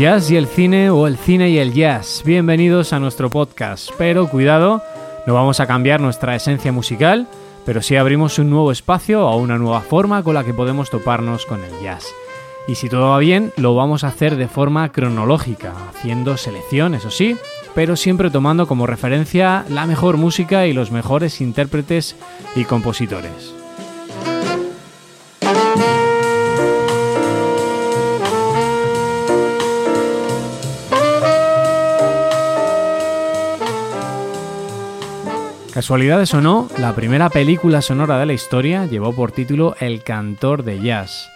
Jazz y el cine o el cine y el jazz. Bienvenidos a nuestro podcast. Pero cuidado, no vamos a cambiar nuestra esencia musical, pero sí abrimos un nuevo espacio o una nueva forma con la que podemos toparnos con el jazz. Y si todo va bien, lo vamos a hacer de forma cronológica, haciendo selección, eso sí, pero siempre tomando como referencia la mejor música y los mejores intérpretes y compositores. Casualidades o no, la primera película sonora de la historia llevó por título El cantor de jazz.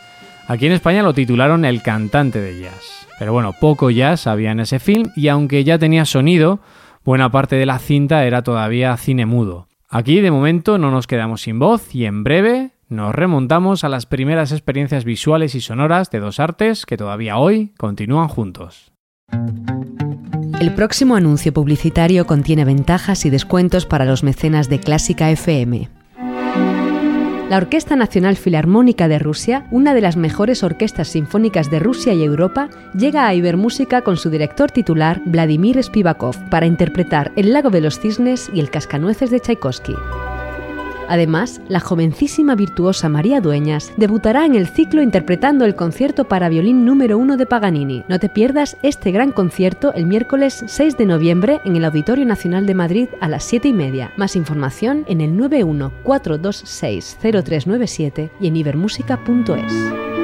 Aquí en España lo titularon El cantante de jazz. Pero bueno, poco jazz había en ese film y aunque ya tenía sonido, buena parte de la cinta era todavía cine mudo. Aquí de momento no nos quedamos sin voz y en breve nos remontamos a las primeras experiencias visuales y sonoras de dos artes que todavía hoy continúan juntos. El próximo anuncio publicitario contiene ventajas y descuentos para los mecenas de Clásica FM. La Orquesta Nacional Filarmónica de Rusia, una de las mejores orquestas sinfónicas de Rusia y Europa, llega a Ibermúsica con su director titular, Vladimir Spivakov, para interpretar El lago de los cisnes y El cascanueces de Tchaikovsky. Además, la jovencísima virtuosa María Dueñas debutará en el ciclo interpretando el concierto para violín número 1 de Paganini. No te pierdas este gran concierto el miércoles 6 de noviembre en el Auditorio Nacional de Madrid a las 7 y media. Más información en el 914260397 y en ibermúsica.es.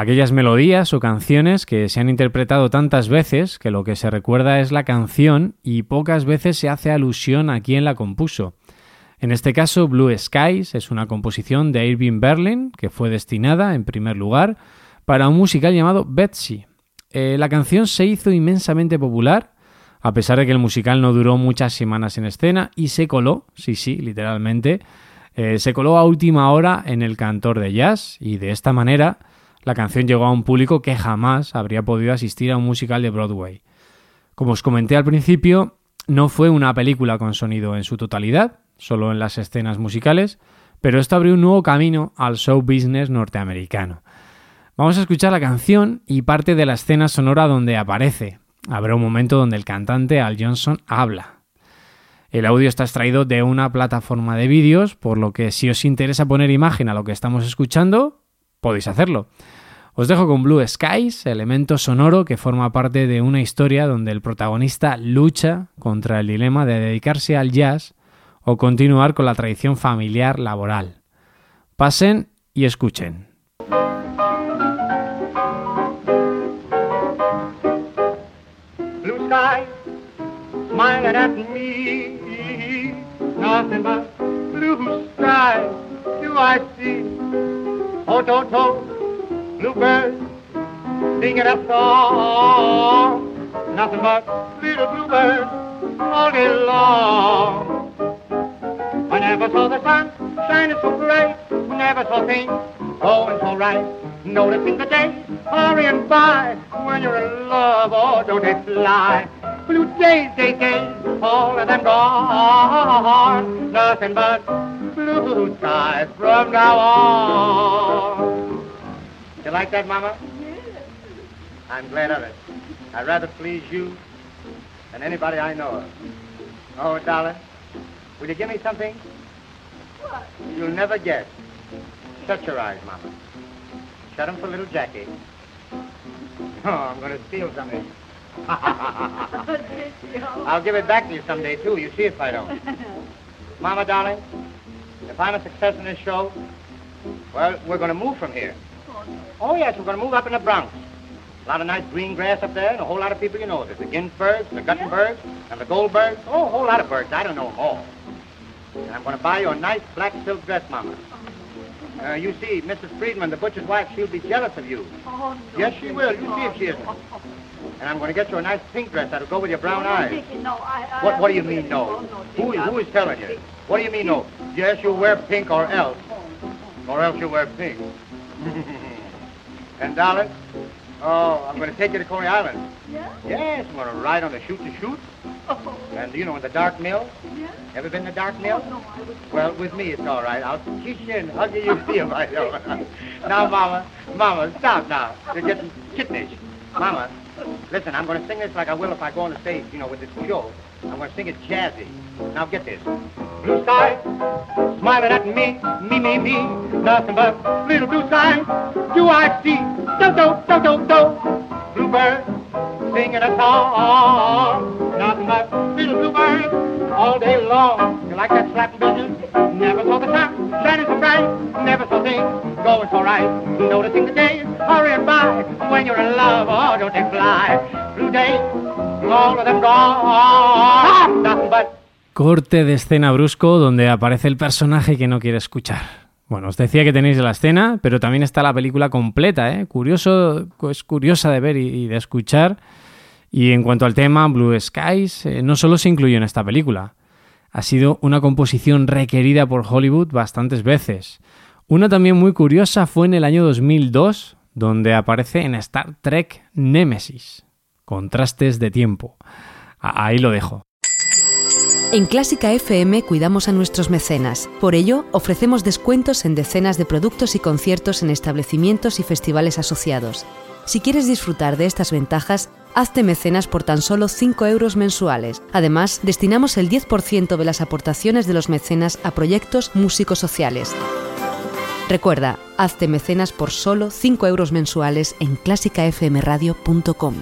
Aquellas melodías o canciones que se han interpretado tantas veces que lo que se recuerda es la canción y pocas veces se hace alusión a quién la compuso. En este caso, Blue Skies es una composición de Irving Berlin que fue destinada, en primer lugar, para un musical llamado Betsy. Eh, la canción se hizo inmensamente popular, a pesar de que el musical no duró muchas semanas en escena y se coló, sí, sí, literalmente, eh, se coló a última hora en el cantor de jazz y de esta manera la canción llegó a un público que jamás habría podido asistir a un musical de Broadway. Como os comenté al principio, no fue una película con sonido en su totalidad, solo en las escenas musicales, pero esto abrió un nuevo camino al show business norteamericano. Vamos a escuchar la canción y parte de la escena sonora donde aparece. Habrá un momento donde el cantante Al Johnson habla. El audio está extraído de una plataforma de vídeos, por lo que si os interesa poner imagen a lo que estamos escuchando, podéis hacerlo. Os dejo con Blue Skies, elemento sonoro que forma parte de una historia donde el protagonista lucha contra el dilema de dedicarse al jazz o continuar con la tradición familiar laboral. Pasen y escuchen. Blue sky, smiling me, blue skies do I see. Oh, bluebirds singing a song. Nothing but little bluebirds all day long. I never saw the sun shining so bright. Never saw things going so right. Noticing the days hurrying by. When you're in love, oh, don't they fly? Blue days, days, days, all of them gone. Nothing but blue skies from now on. You like that, Mama? Yes. I'm glad of it. I'd rather please you than anybody I know of. Oh, darling, will you give me something? What? You'll never guess. Shut your eyes, Mama. Shut them for little Jackie. Oh, I'm going to steal something. I'll give it back to you someday, too. You see if I don't. Mama, darling, if I'm a success in this show, Well, we're going to move from here. Oh, yes, we're going to move up in the Bronx. A lot of nice green grass up there, and a whole lot of people you know. There's the Ginsbergs, the Guttenbergs, and the Goldbergs. Oh, a whole lot of birds. I don't know them all. And I'm going to buy you a nice black silk dress, Mama. Uh, you see, Mrs. Friedman, the butcher's wife, she'll be jealous of you. Oh. Yes, she will. You see if she isn't. And I'm going to get you a nice pink dress that'll go with your brown eyes. No, I, I What, what do you mean, no? Who, who is telling you? What do you mean, no? Yes, you'll wear pink or else. Or else you'll wear pink. and, darling, oh, I'm going to take you to Coney Island. Yeah? Yes, I'm going to ride on the shoot-to-shoot. Oh, And, you know, in the dark mill. yeah? Ever been in the dark mill? Oh, no, I was... Well, with me, it's all right. I'll kiss you and hug you. You'll see if I don't. now, Mama, Mama, stop now. You're getting kittenish. Mama, listen, I'm going to sing this like I will if I go on the stage, you know, with this show. I'm going to sing it jazzy. Now, get this. Blue sky, smiling at me, me, me, me. Nothing but little blue sky. Do I see? Do, do, do, do, do. Bluebird, singing a song. Nothing but little bluebird all day long. You like that slapping business? Never saw the sun shining so bright. Never saw things going so right. Noticing the days hurrying by. When you're in love, oh, don't they fly? Blue days, Corte de escena brusco donde aparece el personaje que no quiere escuchar. Bueno, os decía que tenéis la escena, pero también está la película completa, ¿eh? Curioso, es curiosa de ver y, y de escuchar. Y en cuanto al tema, Blue Skies eh, no solo se incluyó en esta película, ha sido una composición requerida por Hollywood bastantes veces. Una también muy curiosa fue en el año 2002, donde aparece en Star Trek Nemesis. Contrastes de tiempo. Ahí lo dejo. En Clásica FM cuidamos a nuestros mecenas. Por ello, ofrecemos descuentos en decenas de productos y conciertos en establecimientos y festivales asociados. Si quieres disfrutar de estas ventajas, hazte mecenas por tan solo 5 euros mensuales. Además, destinamos el 10% de las aportaciones de los mecenas a proyectos músicos sociales. Recuerda, hazte mecenas por solo 5 euros mensuales en clásicafmradio.com.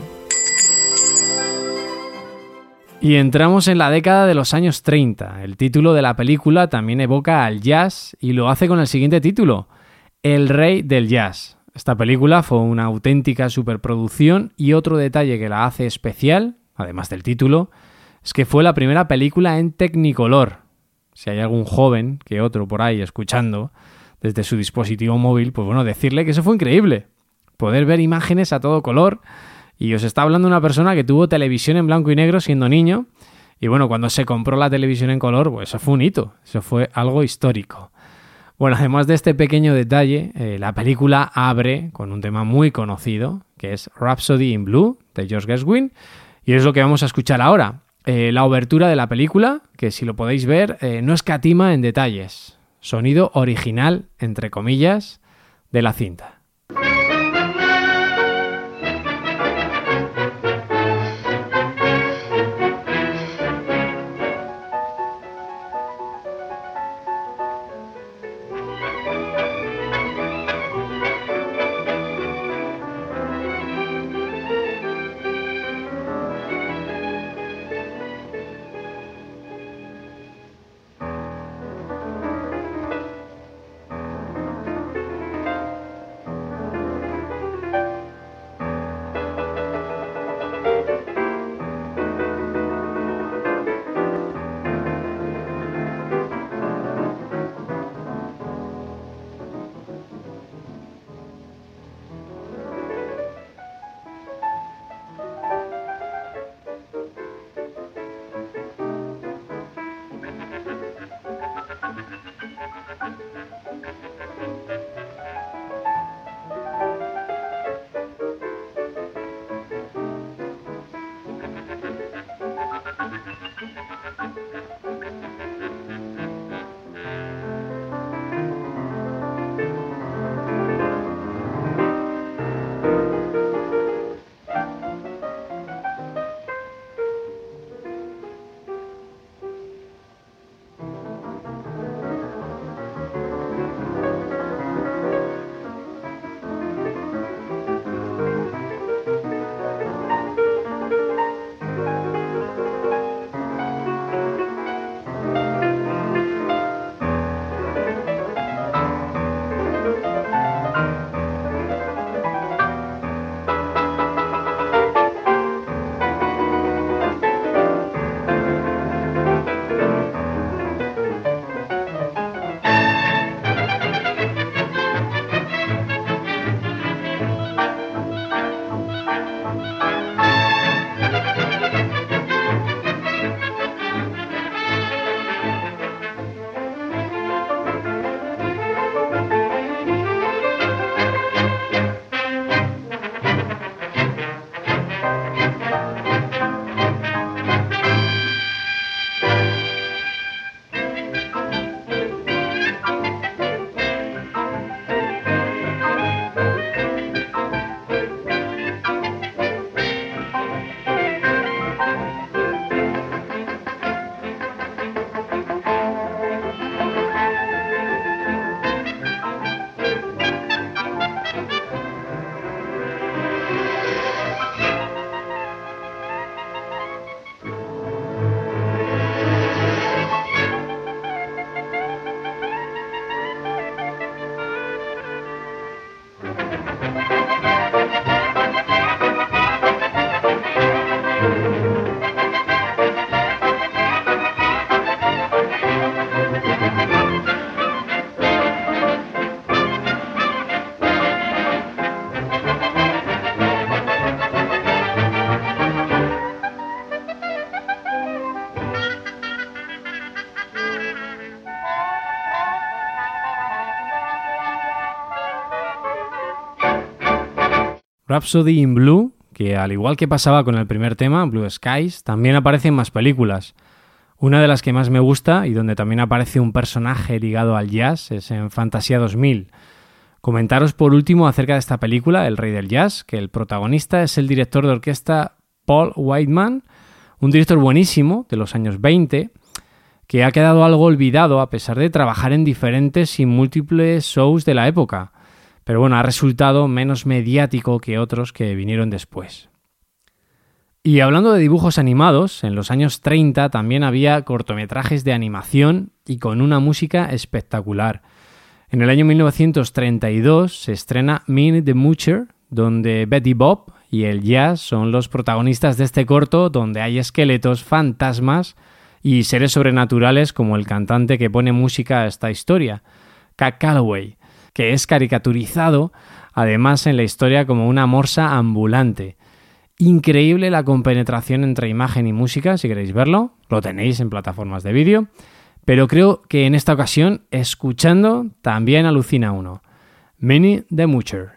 Y entramos en la década de los años 30. El título de la película también evoca al jazz y lo hace con el siguiente título, El Rey del Jazz. Esta película fue una auténtica superproducción y otro detalle que la hace especial, además del título, es que fue la primera película en Technicolor. Si hay algún joven que otro por ahí escuchando desde su dispositivo móvil, pues bueno, decirle que eso fue increíble. Poder ver imágenes a todo color y os está hablando una persona que tuvo televisión en blanco y negro siendo niño. Y bueno, cuando se compró la televisión en color, pues eso fue un hito. Eso fue algo histórico. Bueno, además de este pequeño detalle, eh, la película abre con un tema muy conocido, que es Rhapsody in Blue, de George Gershwin. Y es lo que vamos a escuchar ahora. Eh, la obertura de la película, que si lo podéis ver, eh, no escatima en detalles. Sonido original, entre comillas, de la cinta. Rhapsody in Blue, que al igual que pasaba con el primer tema, Blue Skies, también aparece en más películas. Una de las que más me gusta y donde también aparece un personaje ligado al jazz es en Fantasía 2000. Comentaros por último acerca de esta película, El Rey del Jazz, que el protagonista es el director de orquesta Paul Whiteman, un director buenísimo de los años 20, que ha quedado algo olvidado a pesar de trabajar en diferentes y múltiples shows de la época, pero bueno, ha resultado menos mediático que otros que vinieron después. Y hablando de dibujos animados, en los años 30 también había cortometrajes de animación y con una música espectacular. En el año 1932 se estrena Minnie the Moocher, donde Betty Bob y el jazz son los protagonistas de este corto donde hay esqueletos, fantasmas y seres sobrenaturales como el cantante que pone música a esta historia, Cat Calloway, que es caricaturizado además en la historia como una morsa ambulante. Increíble la compenetración entre imagen y música, si queréis verlo, lo tenéis en plataformas de vídeo, pero creo que en esta ocasión, escuchando, también alucina uno. Minnie the Moocher.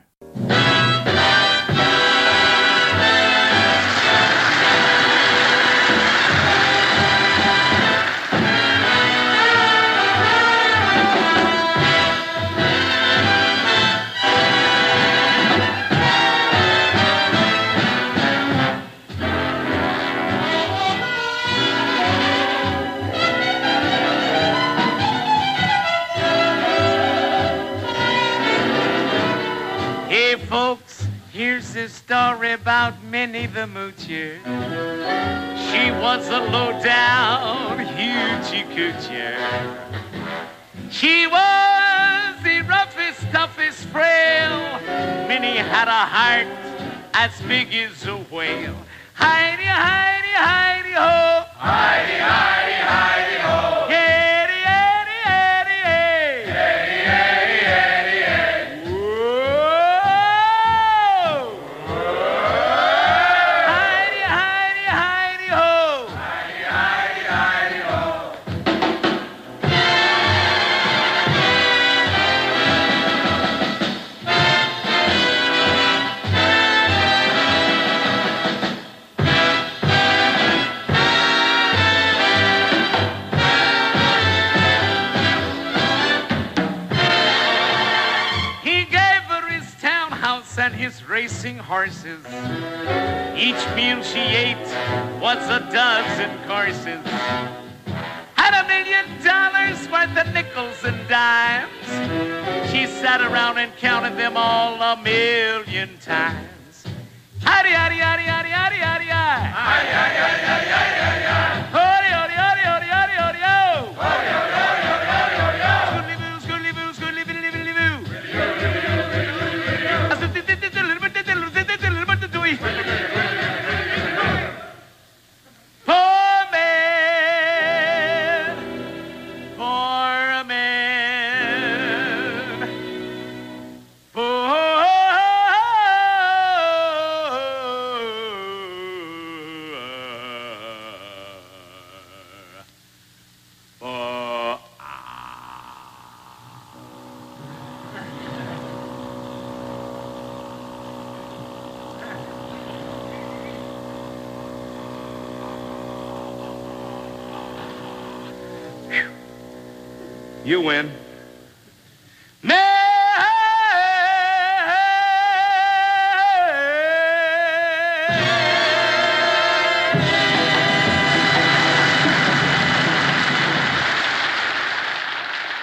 Story about Minnie the Moocher. She was a low-down hoochie coocher. She was the roughest, toughest frail. Minnie had a heart as big as a whale. Heidi, Heidi, Heidi, ho! Heidi, Heidi, Heidi, horses. Each meal she ate was a dozen courses. Had a million dollars worth of nickels and dimes. She sat around and counted them all a million times. Howdy, howdy, howdy, howdy, howdy, howdy, howdy. You win.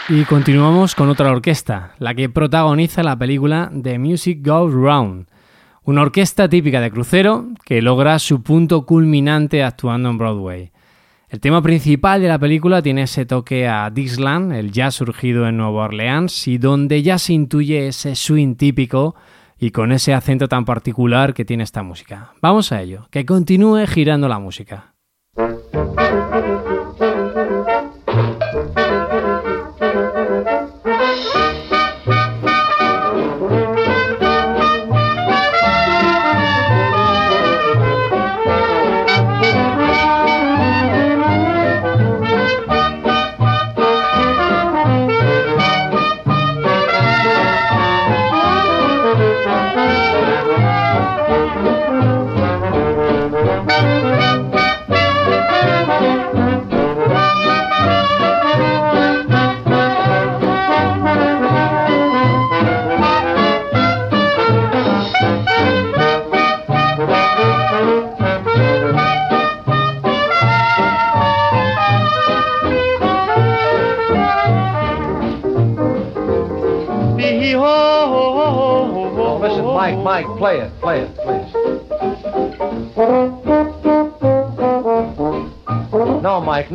Y continuamos con otra orquesta, la que protagoniza la película The Music Goes Round, una orquesta típica de crucero que logra su punto culminante actuando en Broadway. El tema principal de la película tiene ese toque a Dixieland, el jazz surgido en Nueva Orleans, y donde ya se intuye ese swing típico y con ese acento tan particular que tiene esta música. Vamos a ello, que continúe girando la música.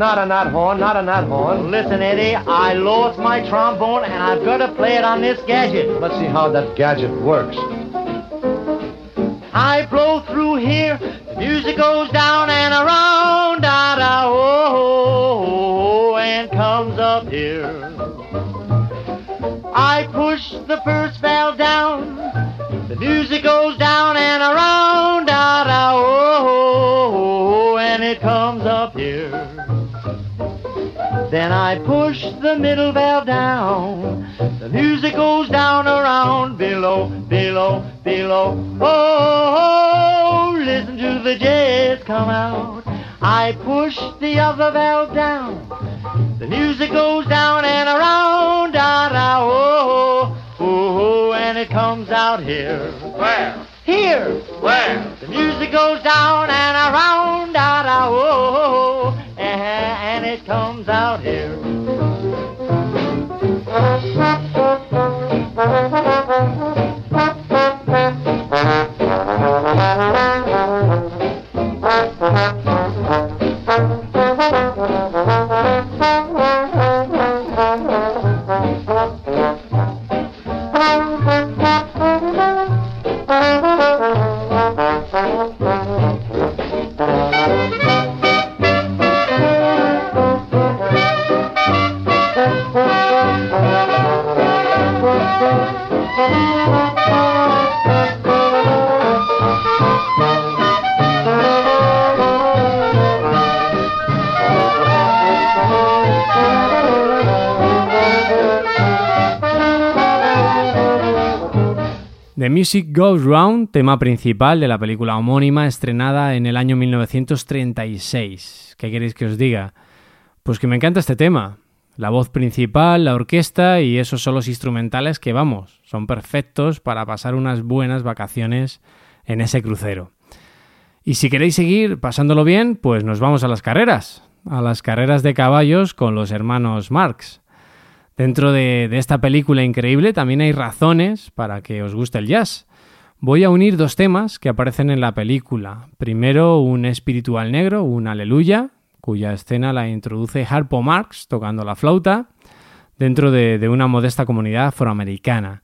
Not on that horn, not a that horn. Listen, Eddie, I lost my trombone and I've got to play it on this gadget. Let's see how that gadget works. I blow through here, the music goes down and around, da da oh, oh, oh, and comes up here. I push the first valve down, the music goes down and Then I push the middle valve down. The music goes down around below, below, below. Oh, listen to the jazz come out. I push the other valve down. The music goes down and around, da da, oh, oh, oh, and it comes out here. Where? Here, Where? the music goes down and around, da da, oh, oh, oh, comes out here. Music Goes Round, tema principal de la película homónima estrenada en el año 1936. ¿Qué queréis que os diga? Pues que me encanta este tema. La voz principal, la orquesta y esos solos instrumentales que vamos, son perfectos para pasar unas buenas vacaciones en ese crucero. Y si queréis seguir pasándolo bien, pues nos vamos a las carreras, a las carreras de caballos con los hermanos Marx. Dentro de, esta película increíble también hay razones para que os guste el jazz. Voy a unir dos temas que aparecen en la película. Primero un espiritual negro, un aleluya, cuya escena la introduce Harpo Marx tocando la flauta dentro de, una modesta comunidad afroamericana.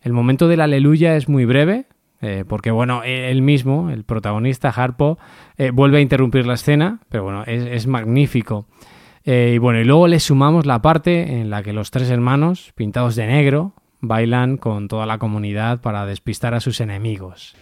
El momento del aleluya es muy breve, eh, porque bueno, él mismo, el protagonista Harpo, eh, vuelve a interrumpir la escena, pero bueno, es magnífico. Eh, y bueno, y luego le sumamos la parte en la que los tres hermanos, pintados de negro, bailan con toda la comunidad para despistar a sus enemigos.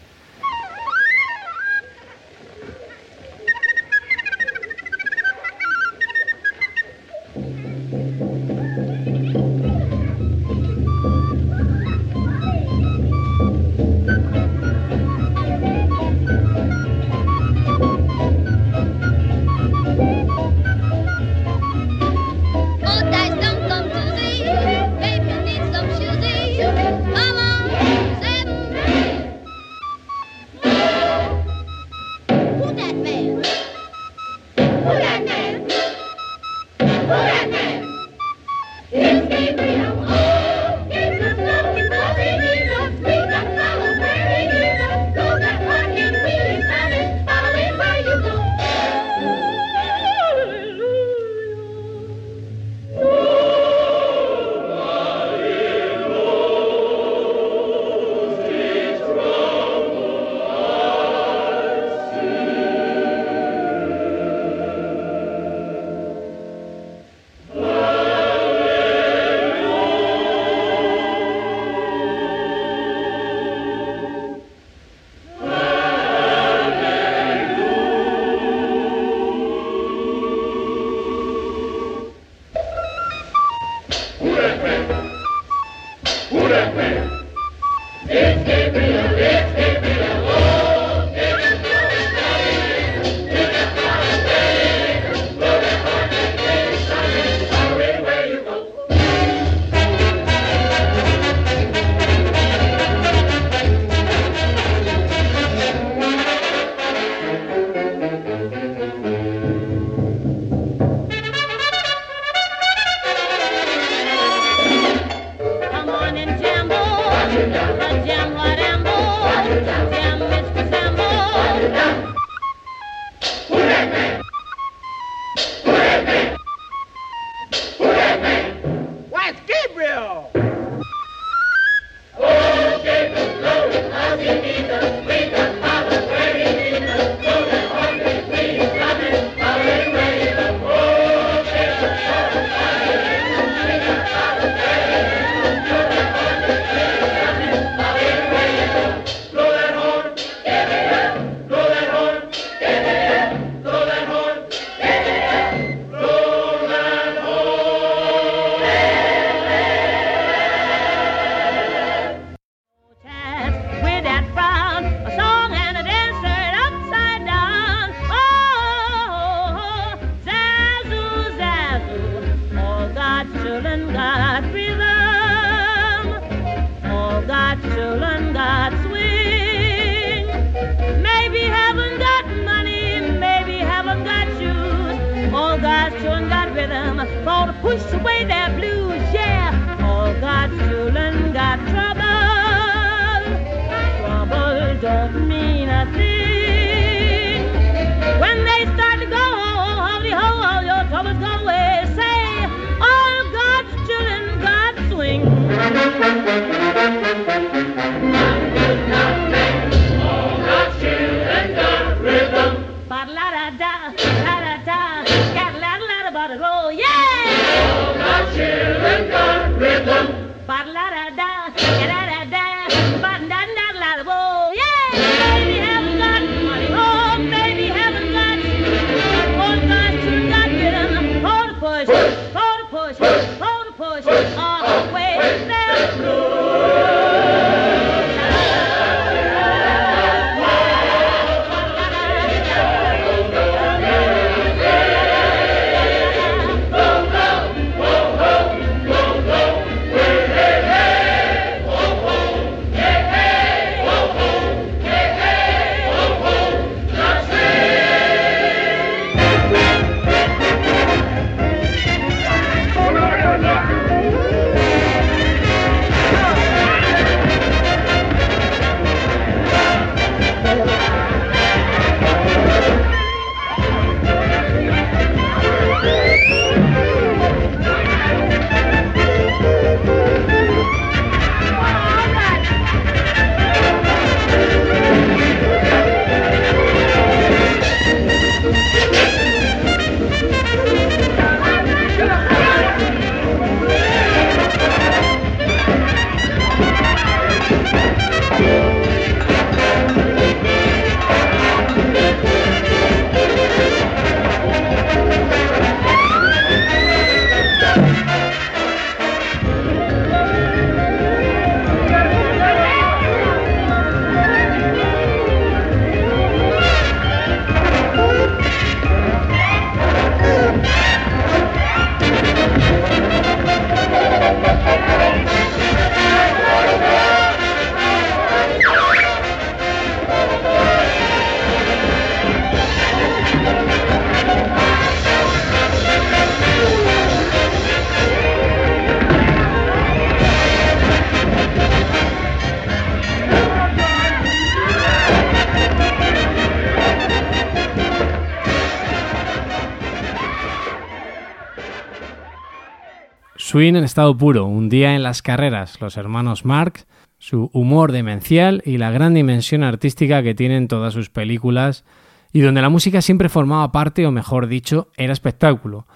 Swing en estado puro, un día en las carreras, los hermanos Marx, su humor demencial y la gran dimensión artística que tienen todas sus películas y donde la música siempre formaba parte, o mejor dicho, era espectáculo.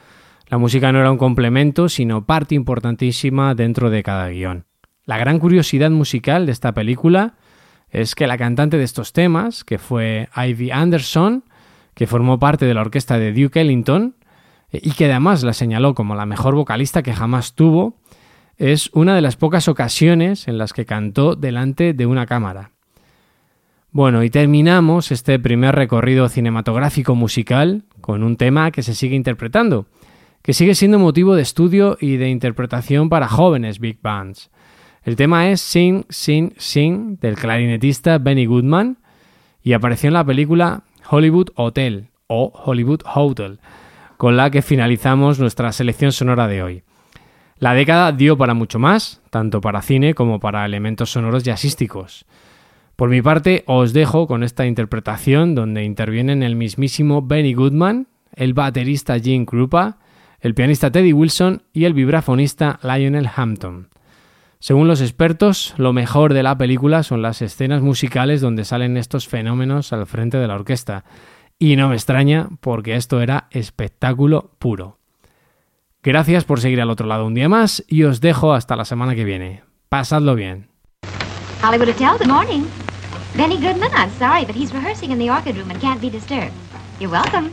La música no era un complemento, sino parte importantísima dentro de cada guion. La gran curiosidad musical de esta película es que la cantante de estos temas, que fue Ivy Anderson, que formó parte de la orquesta de Duke Ellington, y que además la señaló como la mejor vocalista que jamás tuvo, es una de las pocas ocasiones en las que cantó delante de una cámara. Bueno, y terminamos este primer recorrido cinematográfico musical con un tema que se sigue interpretando, que sigue siendo motivo de estudio y de interpretación para jóvenes big bands. El tema es Sing, Sing, Sing del clarinetista Benny Goodman y apareció en la película Hollywood Hotel o Hollywood Hotel, con la que finalizamos nuestra selección sonora de hoy. La década dio para mucho más, tanto para cine como para elementos sonoros jazzísticos. Por mi parte, os dejo con esta interpretación donde intervienen el mismísimo Benny Goodman, el baterista Gene Krupa, el pianista Teddy Wilson y el vibrafonista Lionel Hampton. Según los expertos, lo mejor de la película son las escenas musicales donde salen estos fenómenos al frente de la orquesta. Y no me extraña porque esto era espectáculo puro. Gracias por seguir al otro lado un día más y os dejo hasta la semana que viene. Pasadlo bien. Hollywood Hotel, good morning. Benny Goodman, I'm sorry, but he's rehearsing in the orchid room and can't be disturbed. You're welcome.